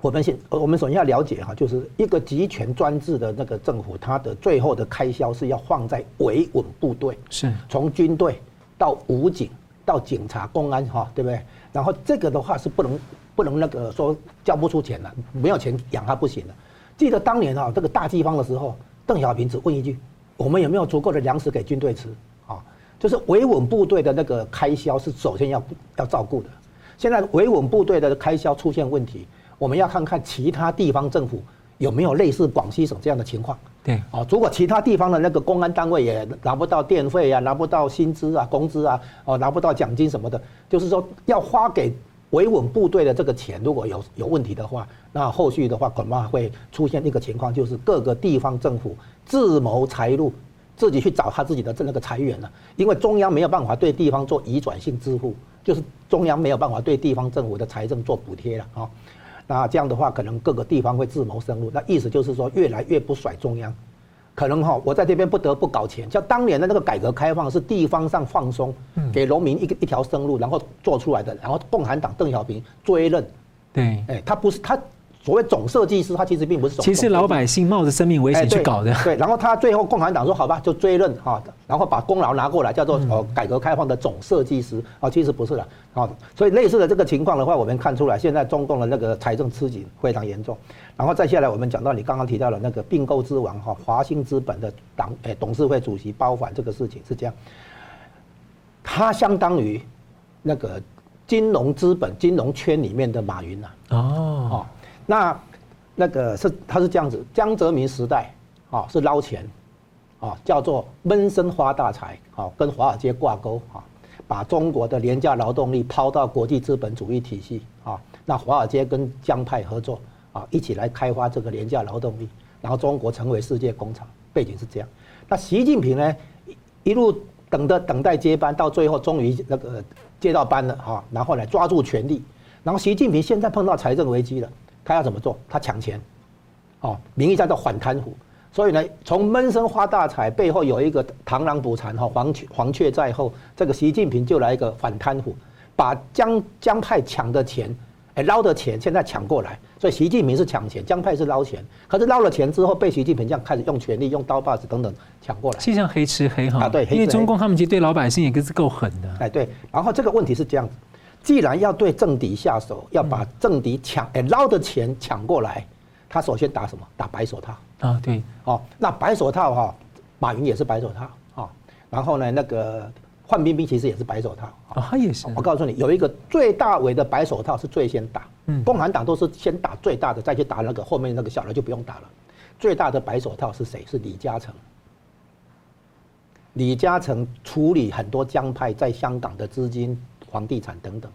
我们先我们首先要了解哈，就是一个集权专制的那个政府，它的最后的开销是要放在维稳部队，是从军队到武警到警察、公安哈，对不对？然后这个的话是不能不能那个说交不出钱了，没有钱养他不行的。记得当年啊，这个大饥荒的时候。邓小平只问一句：“我们有没有足够的粮食给军队吃？”啊，就是维稳部队的那个开销是首先要要照顾的。现在维稳部队的开销出现问题，我们要看看其他地方政府有没有类似广西省这样的情况。对，啊，如果其他地方的那个公安单位也拿不到电费啊，拿不到薪资啊、工资啊，哦，拿不到奖金什么的，就是说要花给。维稳部队的这个钱如果有有问题的话，那后续的话恐怕会出现一个情况，就是各个地方政府自谋财路，自己去找他自己的这那个财源了。因为中央没有办法对地方做移转性支付，就是中央没有办法对地方政府的财政做补贴了啊。那这样的话，可能各个地方会自谋生路。那意思就是说，越来越不甩中央。可能哈，我在这边不得不搞钱。像当年的那个改革开放是地方上放松，给农民一个一条生路，然后做出来的。然后共产党邓小平追认，对，哎，他不是他。所谓总设计师，他其实并不是总。其实老百姓冒着生命危险去搞的。对，然后他最后共产党说好吧，就追认哈，然后把功劳拿过来，叫做呃改革开放的总设计师啊，其实不是的啊。所以类似的这个情况的话，我们看出来，现在中共的那个财政吃紧非常严重。然后再下来，我们讲到你刚刚提到的那个并购之王哈，华兴资本的党诶董事会主席包凡这个事情是这样。他相当于那个金融资本、金融圈里面的马云呐。哦，哦，那那个是他是这样子，江泽民时代啊是捞钱，啊叫做闷声发大财，啊跟华尔街挂钩啊，把中国的廉价劳动力抛到国际资本主义体系啊，那华尔街跟江派合作啊，一起来开发这个廉价劳动力，然后中国成为世界工厂，背景是这样。那习近平呢，一路。等的等待接班，到最后终于那个接到班了哈，然后来抓住权力，然后习近平现在碰到财政危机了，他要怎么做？他抢钱，哦，名义上叫反贪腐，所以呢，从闷声发大财背后有一个螳螂捕蝉哈，黄雀黄雀在后，这个习近平就来一个反贪腐，把江江派抢的钱。哎，捞的钱现在抢过来，所以习近平是抢钱，江派是捞钱。可是捞了钱之后，被习近平这样开始用权力、用刀把子等等抢过来。就像黑吃黑哈。啊，对，因为中共他们其实对老百姓也是够狠的。哎，对。然后这个问题是这样子，既然要对政敌下手，要把政敌抢哎捞的钱抢过来，他首先打什么？打白手套。啊，对。哦，那白手套哈，马云也是白手套啊。然后呢，那个。范冰冰其实也是白手套啊，他也是。我告诉你，有一个最大尾的白手套是最先打。嗯，共产党都是先打最大的，再去打那个后面那个小的就不用打了。最大的白手套是谁？是李嘉诚。李嘉诚处理很多江派在香港的资金、房地产等等，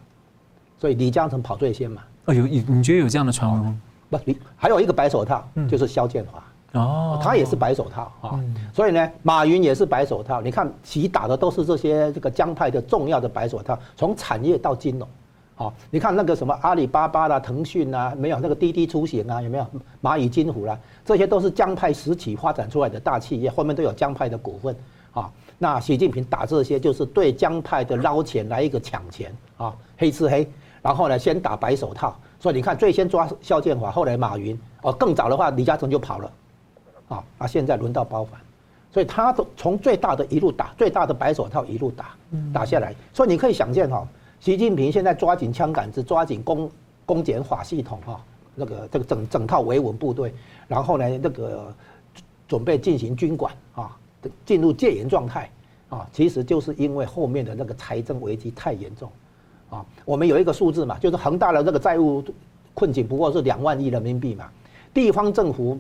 所以李嘉诚跑最先嘛。哦，有你你觉得有这样的传闻吗？不，还有一个白手套，就是肖建华。哦，他也是白手套啊，嗯、所以呢，马云也是白手套。你看，其打的都是这些这个江派的重要的白手套，从产业到金融，好，你看那个什么阿里巴巴啦、腾讯啊，没有那个滴滴出行啊，有没有蚂蚁金服啦？这些都是江派实体发展出来的大企业，后面都有江派的股份啊。那习近平打这些，就是对江派的捞钱来一个抢钱啊，黑吃黑，然后呢，先打白手套。所以你看，最先抓肖建华，后来马云，哦，更早的话，李嘉诚就跑了。啊，那现在轮到包凡，所以他都从最大的一路打，最大的白手套一路打，打下来。所以你可以想见哈，习近平现在抓紧枪杆子，抓紧公公检法系统哈，那个这个整整套维稳部队，然后呢，那个准备进行军管啊，进入戒严状态啊，其实就是因为后面的那个财政危机太严重啊。我们有一个数字嘛，就是恒大的这个债务困境不过是两万亿人民币嘛，地方政府。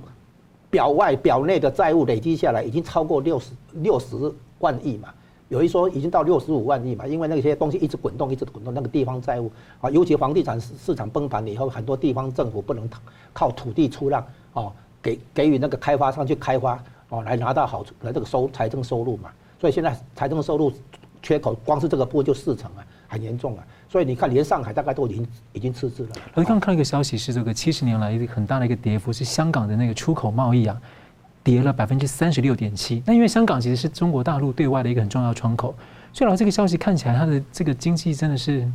表外表内的债务累积下来已经超过六十六十万亿嘛，有一说已经到六十五万亿嘛，因为那些东西一直滚动，一直滚动，那个地方债务啊，尤其房地产市市场崩盘了以后，很多地方政府不能靠土地出让哦，给给予那个开发商去开发哦，来拿到好处来这个收财政收入嘛，所以现在财政收入缺口光是这个部分就四成啊，很严重啊。所以你看，连上海大概都已经已经赤字了。我刚刚看到一个消息，是这个七十年来一个很大的一个跌幅，是香港的那个出口贸易啊，跌了百分之三十六点七。那因为香港其实是中国大陆对外的一个很重要窗口，所以老这个消息看起来，它的这个经济真的是，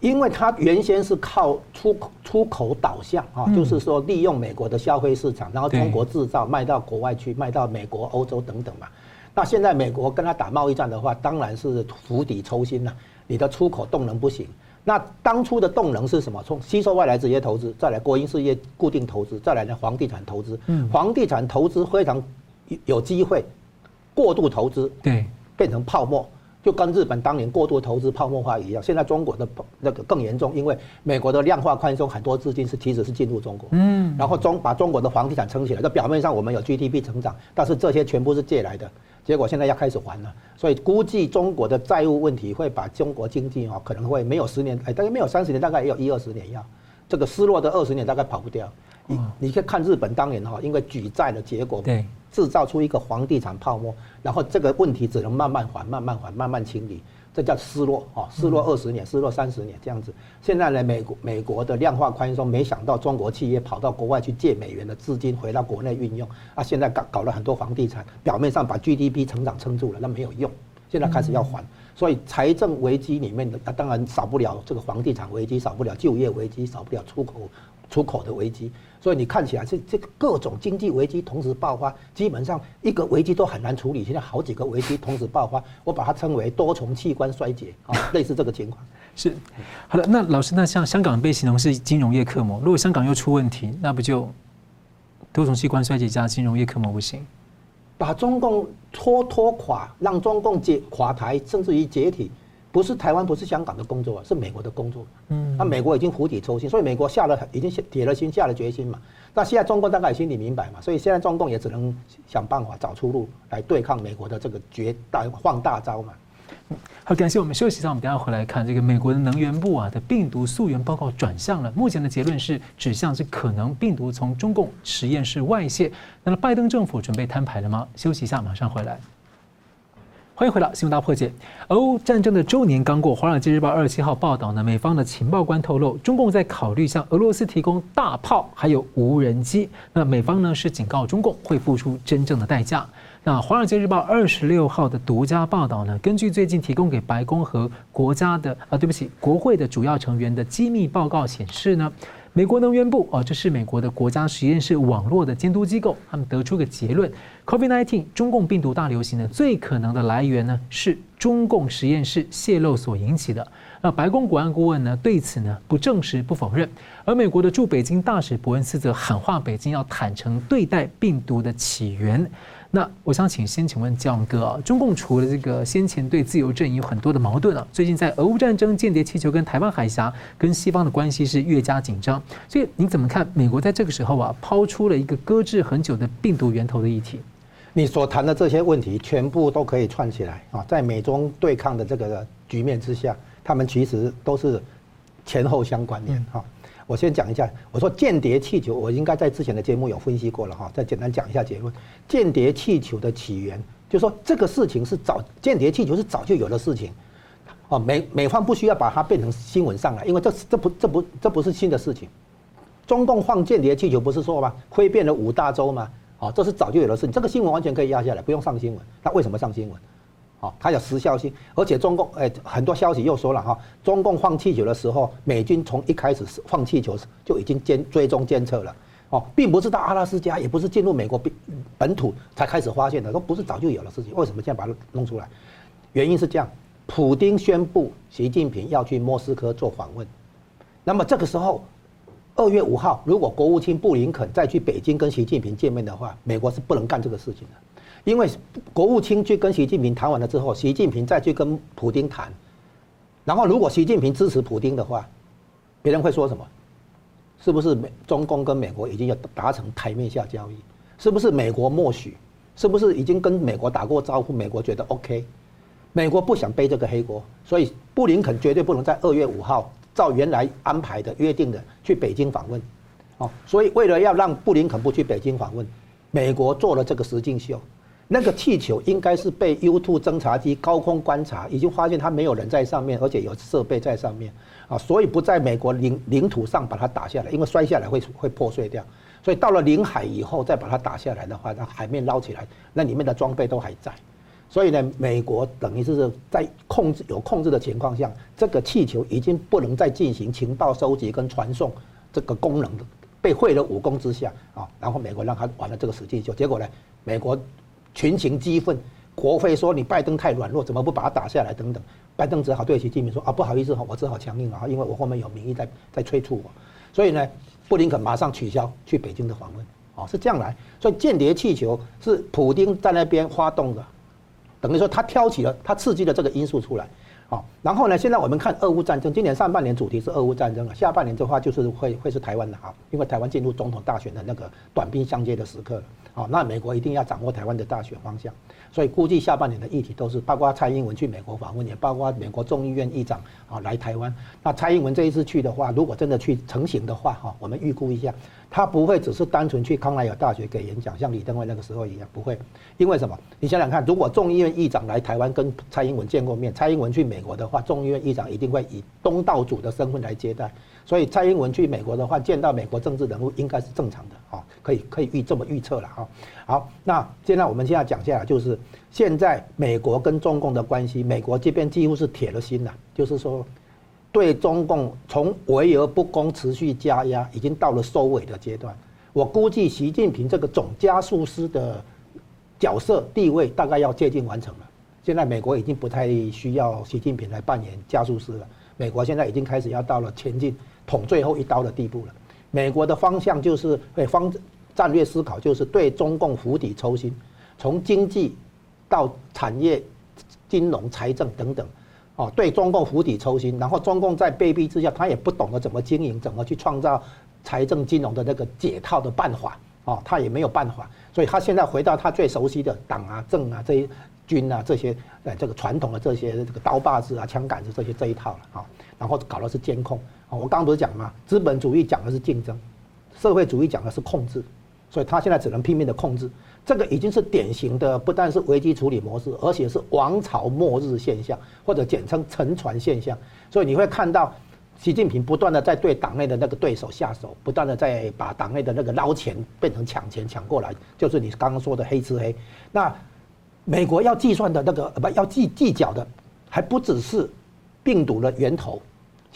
因为它原先是靠出口出口导向啊，就是说利用美国的消费市场，然后中国制造卖到国外去，卖到美国、欧洲等等嘛。那现在美国跟他打贸易战的话，当然是釜底抽薪了。你的出口动能不行，那当初的动能是什么？从吸收外来直接投资，再来国营事业固定投资，再来呢房地产投资。嗯，房地产投资非常有机会过度投资，对，变成泡沫，就跟日本当年过度投资泡沫化一样。现在中国的那个更严重，因为美国的量化宽松，很多资金是其实是进入中国，嗯，然后中把中国的房地产撑起来。这表面上我们有 GDP 成长，但是这些全部是借来的。结果现在要开始还了，所以估计中国的债务问题会把中国经济啊可能会没有十年，哎，大概没有三十年，大概也有一二十年要，这个失落的二十年大概跑不掉。你你可以看日本当年哈，因为举债的结果，对，制造出一个房地产泡沫，然后这个问题只能慢慢还，慢慢还，慢慢清理。这叫失落啊，失落二十年，失落三十年这样子。现在呢，美国美国的量化宽松，没想到中国企业跑到国外去借美元的资金回到国内运用啊，现在搞搞了很多房地产，表面上把 GDP 成长撑住了，那没有用，现在开始要还。所以财政危机里面的，那当然少不了这个房地产危机，少不了就业危机，少不了出口出口的危机。所以你看起来是这个各种经济危机同时爆发，基本上一个危机都很难处理。现在好几个危机同时爆发，我把它称为多重器官衰竭啊，类似这个情况。是，好了，那老师，那像香港被形容是金融业克魔，如果香港又出问题，那不就多重器官衰竭加金融业克魔不行？把中共拖拖垮，让中共解垮台，甚至于解体，不是台湾，不是香港的工作，是美国的工作。嗯，那美国已经釜底抽薪，所以美国下了已经铁了心，下了决心嘛。那现在中共大概心里明白嘛，所以现在中共也只能想办法找出路来对抗美国的这个绝大放大招嘛。好，感谢我们休息一下，我们等下回来看这个美国的能源部啊的病毒溯源报告转向了。目前的结论是指向是可能病毒从中共实验室外泄。那么拜登政府准备摊牌了吗？休息一下，马上回来。欢迎回到新闻大破解。俄乌战争的周年刚过，《华尔街日报》二十七号报道呢，美方的情报官透露，中共在考虑向俄罗斯提供大炮，还有无人机。那美方呢是警告中共会付出真正的代价。那《华尔街日报》二十六号的独家报道呢，根据最近提供给白宫和国家的啊，对不起，国会的主要成员的机密报告显示呢。美国能源部哦，这是美国的国家实验室网络的监督机构，他们得出个结论：COVID-19 中共病毒大流行呢，最可能的来源呢是中共实验室泄漏所引起的。那白宫国安顾问呢对此呢不证实不否认，而美国的驻北京大使伯恩斯则喊话北京要坦诚对待病毒的起源。那我想请先请问江哥啊，中共除了这个先前对自由阵营有很多的矛盾啊，最近在俄乌战争、间谍气球跟台湾海峡跟西方的关系是越加紧张，所以你怎么看美国在这个时候啊抛出了一个搁置很久的病毒源头的议题？你所谈的这些问题全部都可以串起来啊，在美中对抗的这个局面之下，他们其实都是前后相关联哈。我先讲一下，我说间谍气球，我应该在之前的节目有分析过了哈，再简单讲一下结论。间谍气球的起源，就说这个事情是早间谍气球是早就有的事情，哦，美美方不需要把它变成新闻上来，因为这这不这不这不是新的事情。中共放间谍气球不是说吗？挥遍了五大洲吗？哦，这是早就有的事情，这个新闻完全可以压下来，不用上新闻。那为什么上新闻？哦，它有时效性，而且中共诶很多消息又说了哈，中共放气球的时候，美军从一开始放气球就已经监追踪监测了，哦，并不是到阿拉斯加，也不是进入美国本土才开始发现的，都不是早就有的事情。为什么现在把它弄出来？原因是这样，普丁宣布习近平要去莫斯科做访问，那么这个时候二月五号，如果国务卿布林肯再去北京跟习近平见面的话，美国是不能干这个事情的。因为国务卿去跟习近平谈完了之后，习近平再去跟普丁谈，然后如果习近平支持普丁的话，别人会说什么？是不是美中共跟美国已经要达成台面下交易？是不是美国默许？是不是已经跟美国打过招呼？美国觉得 OK？美国不想背这个黑锅，所以布林肯绝对不能在二月五号照原来安排的约定的去北京访问。哦，所以为了要让布林肯不去北京访问，美国做了这个实境秀。那个气球应该是被 U2 侦察机高空观察，已经发现它没有人在上面，而且有设备在上面，啊，所以不在美国领领土上把它打下来，因为摔下来会会破碎掉，所以到了领海以后再把它打下来的话，那海面捞起来，那里面的装备都还在，所以呢，美国等于是在控制有控制的情况下，这个气球已经不能再进行情报收集跟传送这个功能的，被废了武功之下啊，然后美国让他玩了这个实际秀，结果呢，美国。群情激愤，国会说你拜登太软弱，怎么不把他打下来？等等，拜登只好对习近平说啊，不好意思哈，我只好强硬了哈，因为我后面有民意在在催促我，所以呢，布林肯马上取消去北京的访问，哦，是这样来，所以间谍气球是普丁在那边发动的，等于说他挑起了，他刺激了这个因素出来，好，然后呢，现在我们看俄乌战争，今年上半年主题是俄乌战争了，下半年的话就是会会是台湾的哈，因为台湾进入总统大选的那个短兵相接的时刻了。好，那美国一定要掌握台湾的大选方向，所以估计下半年的议题都是包括蔡英文去美国访问，也包括美国众议院议长啊来台湾。那蔡英文这一次去的话，如果真的去成行的话，哈，我们预估一下，他不会只是单纯去康奈尔大学给演讲，像李登辉那个时候一样，不会。因为什么？你想想看，如果众议院议长来台湾跟蔡英文见过面，蔡英文去美国的话，众议院议长一定会以东道主的身份来接待。所以蔡英文去美国的话，见到美国政治人物应该是正常的啊，可以可以预这么预测了啊。好，那现在我们现在讲下来，就是现在美国跟中共的关系，美国这边几乎是铁了心了，就是说对中共从围而不攻，持续加压，已经到了收尾的阶段。我估计习近平这个总加速师的角色地位大概要接近完成了。现在美国已经不太需要习近平来扮演加速师了，美国现在已经开始要到了前进。捅最后一刀的地步了。美国的方向就是，会，方战略思考就是对中共釜底抽薪，从经济到产业、金融、财政等等，哦，对中共釜底抽薪，然后中共在被逼之下，他也不懂得怎么经营，怎么去创造财政金融的那个解套的办法，哦，他也没有办法，所以他现在回到他最熟悉的党啊、政啊这些军啊这些，呃，这个传统的这些这个刀把子啊、枪杆子这些这一套了啊，然后搞的是监控，我刚刚不是讲吗？资本主义讲的是竞争，社会主义讲的是控制。所以他现在只能拼命的控制，这个已经是典型的，不但是危机处理模式，而且是王朝末日现象，或者简称沉船现象。所以你会看到习近平不断的在对党内的那个对手下手，不断的在把党内的那个捞钱变成抢钱抢过来，就是你刚刚说的黑吃黑。那美国要计算的那个不要计计较的，还不只是病毒的源头，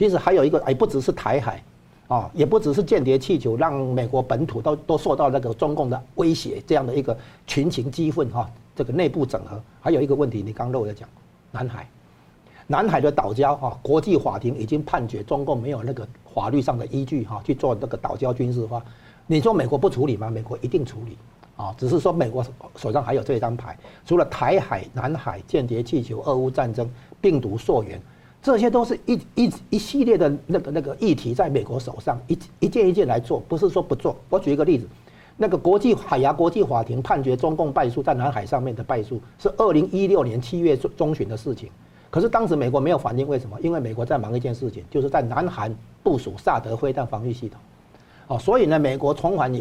其实还有一个，哎不只是台海。啊，也不只是间谍气球，让美国本土都都受到那个中共的威胁，这样的一个群情激愤哈，这个内部整合，还有一个问题，你刚漏了讲，南海，南海的岛礁哈，国际法庭已经判决中共没有那个法律上的依据哈去做那个岛礁军事化，你说美国不处理吗？美国一定处理啊，只是说美国手上还有这张牌，除了台海、南海、间谍气球、俄乌战争、病毒溯源。这些都是一一一系列的那个那个议题，在美国手上一一件一件来做，不是说不做。我举一个例子，那个国际海牙国际法庭判决中共败诉，在南海上面的败诉是二零一六年七月中中旬的事情。可是当时美国没有反应，为什么？因为美国在忙一件事情，就是在南韩部署萨德飞弹防御系统。哦，所以呢，美国重返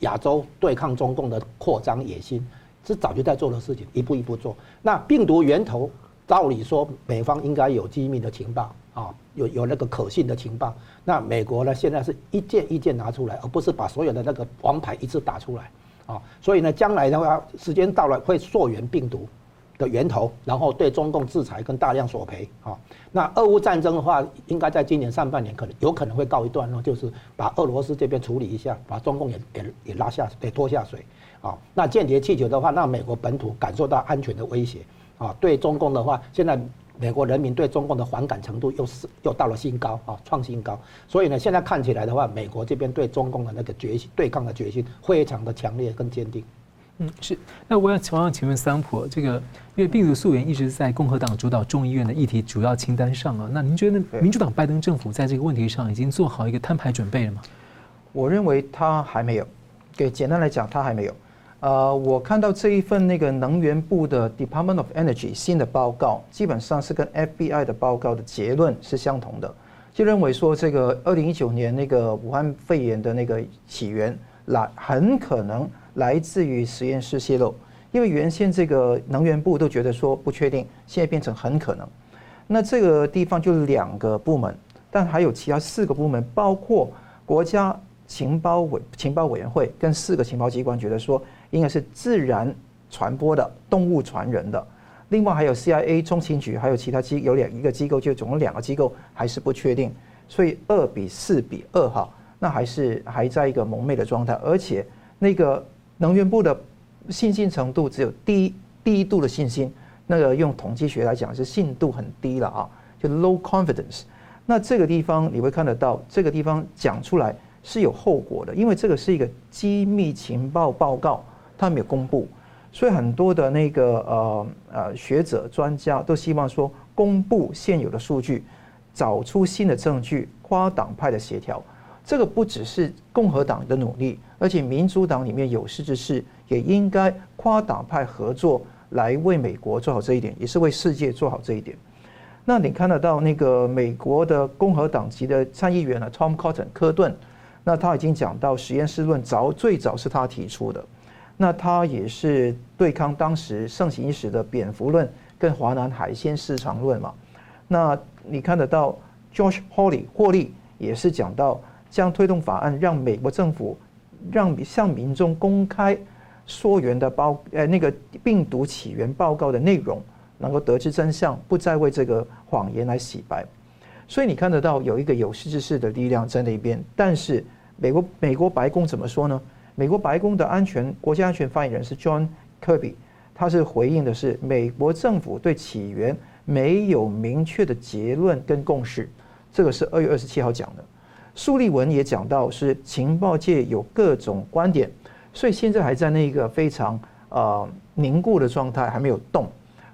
亚洲对抗中共的扩张野心，是早就在做的事情，一步一步做。那病毒源头。照理说，美方应该有机密的情报啊，有有那个可信的情报。那美国呢，现在是一件一件拿出来，而不是把所有的那个王牌一次打出来啊。所以呢，将来的话，时间到了会溯源病毒的源头，然后对中共制裁跟大量索赔啊。那俄乌战争的话，应该在今年上半年可能有可能会告一段落，就是把俄罗斯这边处理一下，把中共也也也拉下给拖下水啊。那间谍气球的话，让美国本土感受到安全的威胁。啊，对中共的话，现在美国人民对中共的反感程度又是又到了新高啊，创新高。所以呢，现在看起来的话，美国这边对中共的那个决心、对抗的决心非常的强烈跟坚定。嗯，是。那我想同样请问桑普，这个因为病毒溯源一直在共和党主导众议院的议题主要清单上啊，那您觉得民主党拜登政府在这个问题上已经做好一个摊牌准备了吗？我认为他还没有。对简单来讲，他还没有。呃，我看到这一份那个能源部的 Department of Energy 新的报告，基本上是跟 FBI 的报告的结论是相同的，就认为说这个二零一九年那个武汉肺炎的那个起源来很可能来自于实验室泄漏，因为原先这个能源部都觉得说不确定，现在变成很可能。那这个地方就两个部门，但还有其他四个部门，包括国家情报委情报委员会跟四个情报机关觉得说。应该是自然传播的，动物传人的。另外还有 CIA、中情局，还有其他机有两一个机构，就总共两个机构还是不确定。所以二比四比二哈，那还是还在一个蒙昧的状态。而且那个能源部的信心程度只有低低度的信心，那个用统计学来讲是信度很低了啊，就 low confidence。那这个地方你会看得到，这个地方讲出来是有后果的，因为这个是一个机密情报报告。他没有公布，所以很多的那个呃呃学者专家都希望说公布现有的数据，找出新的证据，跨党派的协调。这个不只是共和党的努力，而且民主党里面有识之士也应该跨党派合作，来为美国做好这一点，也是为世界做好这一点。那你看得到那个美国的共和党籍的参议员呢，Tom Cotton 科顿，那他已经讲到实验室论早最早是他提出的。那他也是对抗当时盛行一时的蝙蝠论跟华南海鲜市场论嘛。那你看得到 Josh Hawley 霍利也是讲到将推动法案，让美国政府让向民众公开溯源的报呃那个病毒起源报告的内容，能够得知真相，不再为这个谎言来洗白。所以你看得到有一个有识之士的力量在那边，但是美国美国白宫怎么说呢？美国白宫的安全国家安全发言人是 John Kirby，他是回应的是美国政府对起源没有明确的结论跟共识，这个是二月二十七号讲的。苏立文也讲到是情报界有各种观点，所以现在还在那个非常呃凝固的状态，还没有动，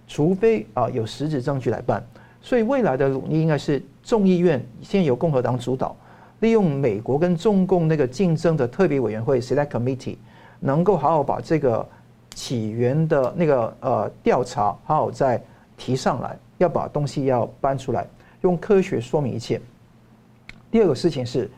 除非啊有实质证据来办。所以未来的努力应该是众议院先由共和党主导，利用美国跟中共那个竞争的特别委员会 （Select Committee） 能够好好把这个起源的那个呃调查好好再提上来，要把东西要搬出来，用科学说明一切。第二个事情是，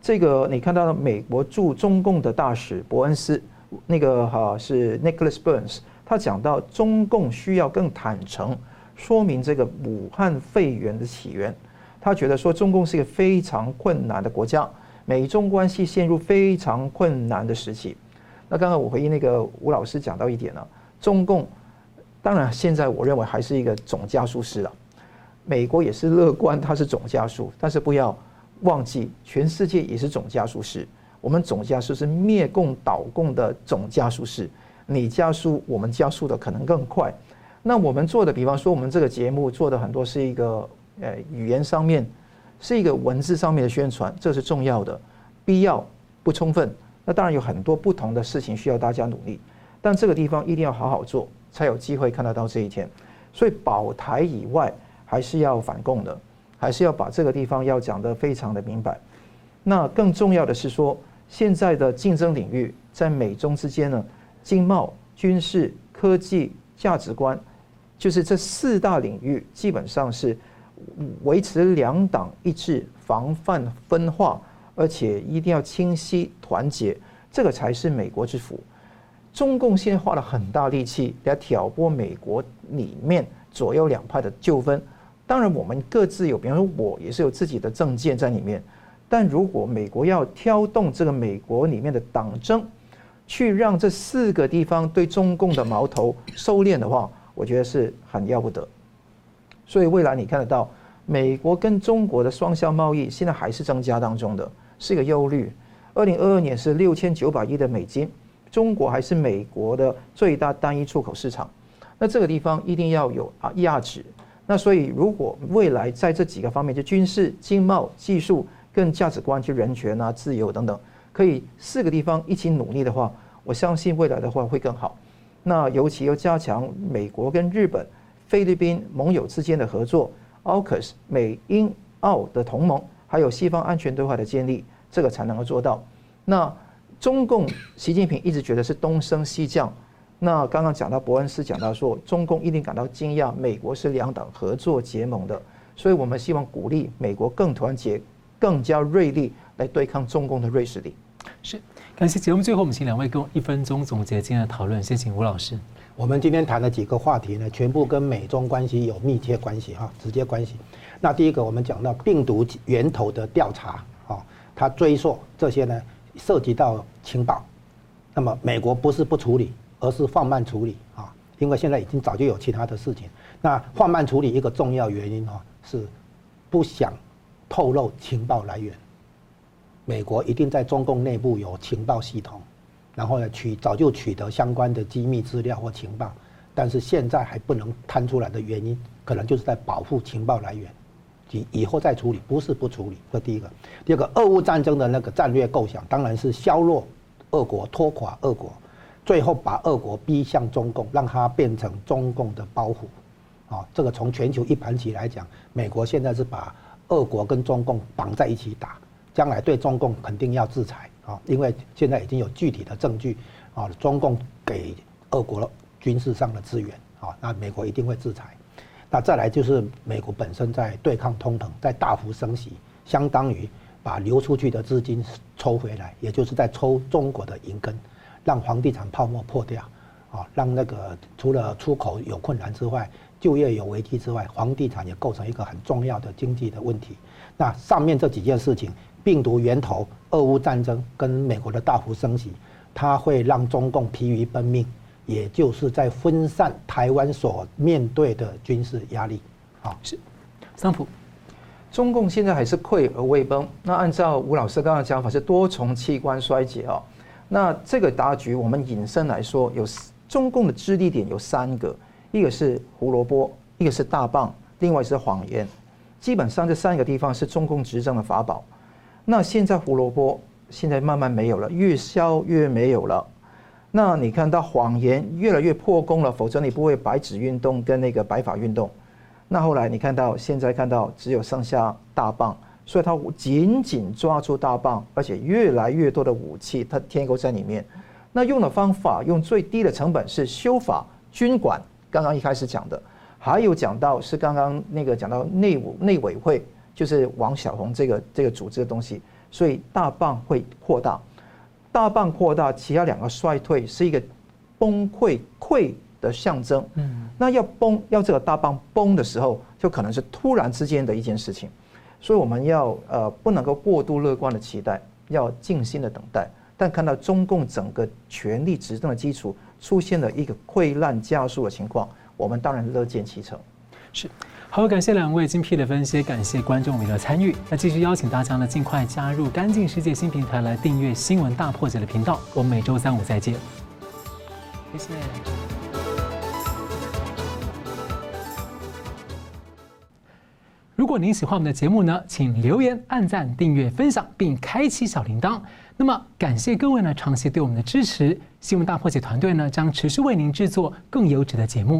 这个你看到的美国驻中共的大使伯恩斯，那个哈是 Nicholas Burns，他讲到中共需要更坦诚说明这个武汉肺炎的起源。他觉得说中共是一个非常困难的国家，美中关系陷入非常困难的时期。那刚刚我回应那个吴老师讲到一点呢，中共当然现在我认为还是一个总加速师了，美国也是乐观它是总加速，但是不要。忘记全世界也是总加速师，我们总加速是灭共倒共的总加速师，你加速，我们加速的可能更快。那我们做的，比方说我们这个节目做的很多是一个呃语言上面，是一个文字上面的宣传，这是重要的，必要不充分。那当然有很多不同的事情需要大家努力，但这个地方一定要好好做，才有机会看得到这一天。所以保台以外，还是要反共的。还是要把这个地方要讲得非常的明白。那更重要的是说，现在的竞争领域在美中之间呢，经贸、军事、科技、价值观，就是这四大领域基本上是维持两党一致、防范分化，而且一定要清晰团结，这个才是美国之福。中共现在花了很大力气来挑拨美国里面左右两派的纠纷。当然，我们各自有，比方说，我也是有自己的政见在里面。但如果美国要挑动这个美国里面的党争，去让这四个地方对中共的矛头收敛的话，我觉得是很要不得。所以未来你看得到，美国跟中国的双向贸易现在还是增加当中的，是一个忧虑。二零二二年是六千九百亿的美金，中国还是美国的最大单一出口市场。那这个地方一定要有啊压制。那所以，如果未来在这几个方面，就军事、经贸、技术跟价值观，就人权啊、自由等等，可以四个地方一起努力的话，我相信未来的话会更好。那尤其要加强美国跟日本、菲律宾盟友之间的合作，AUKUS 美英澳的同盟，还有西方安全对话的建立，这个才能够做到。那中共习近平一直觉得是东升西降。那刚刚讲到伯恩斯讲到说，中共一定感到惊讶，美国是两党合作结盟的，所以我们希望鼓励美国更团结、更加锐利来对抗中共的锐实力。是，感谢节目最后我们请两位跟我一分钟总结今天的讨论，先请吴老师。我们今天谈的几个话题呢，全部跟美中关系有密切关系哈，直接关系。那第一个我们讲到病毒源头的调查啊，它追溯这些呢，涉及到情报，那么美国不是不处理。而是放慢处理啊，因为现在已经早就有其他的事情。那放慢处理一个重要原因啊，是不想透露情报来源。美国一定在中共内部有情报系统，然后呢取早就取得相关的机密资料或情报，但是现在还不能摊出来的原因，可能就是在保护情报来源，以以后再处理，不是不处理。这第一个，第二个，俄乌战争的那个战略构想，当然是削弱俄国、拖垮俄国。最后把俄国逼向中共，让它变成中共的包袱，啊，这个从全球一盘棋来讲，美国现在是把俄国跟中共绑在一起打，将来对中共肯定要制裁啊，因为现在已经有具体的证据啊，中共给俄国军事上的资源啊，那美国一定会制裁。那再来就是美国本身在对抗通膨，在大幅升息，相当于把流出去的资金抽回来，也就是在抽中国的银根。让房地产泡沫破掉，啊，让那个除了出口有困难之外，就业有危机之外，房地产也构成一个很重要的经济的问题。那上面这几件事情，病毒源头、俄乌战争跟美国的大幅升级，它会让中共疲于奔命，也就是在分散台湾所面对的军事压力。好，是，桑普，中共现在还是溃而未崩。那按照吴老师刚刚的讲法，是多重器官衰竭哦。那这个大局，我们引申来说，有中共的支力点有三个，一个是胡萝卜，一个是大棒，另外是谎言。基本上这三个地方是中共执政的法宝。那现在胡萝卜现在慢慢没有了，越削越没有了。那你看到谎言越来越破功了，否则你不会白纸运动跟那个白发运动。那后来你看到现在看到只有剩下大棒，所以他紧紧抓住大棒，而且越来越多的武器他添购在里面。那用的方法用最低的成本是修法军管，刚刚一开始讲的，还有讲到是刚刚那个讲到内务内委会，就是王小红这个这个组织的东西，所以大棒会扩大。大棒扩大，其他两个衰退是一个崩溃溃的象征。嗯，那要崩，要这个大棒崩的时候，就可能是突然之间的一件事情。所以我们要呃不能够过度乐观的期待，要静心的等待。但看到中共整个权力执政的基础出现了一个溃烂加速的情况，我们当然乐见其成。是。好，感谢两位精辟的分析，感谢观众们的参与。那继续邀请大家呢，尽快加入干净世界新平台来订阅新闻大破解的频道。我们每周三五再见。谢谢。如果您喜欢我们的节目呢，请留言、按赞、订阅、分享，并开启小铃铛。那么，感谢各位呢长期对我们的支持。新闻大破解团队呢将持续为您制作更优质的节目。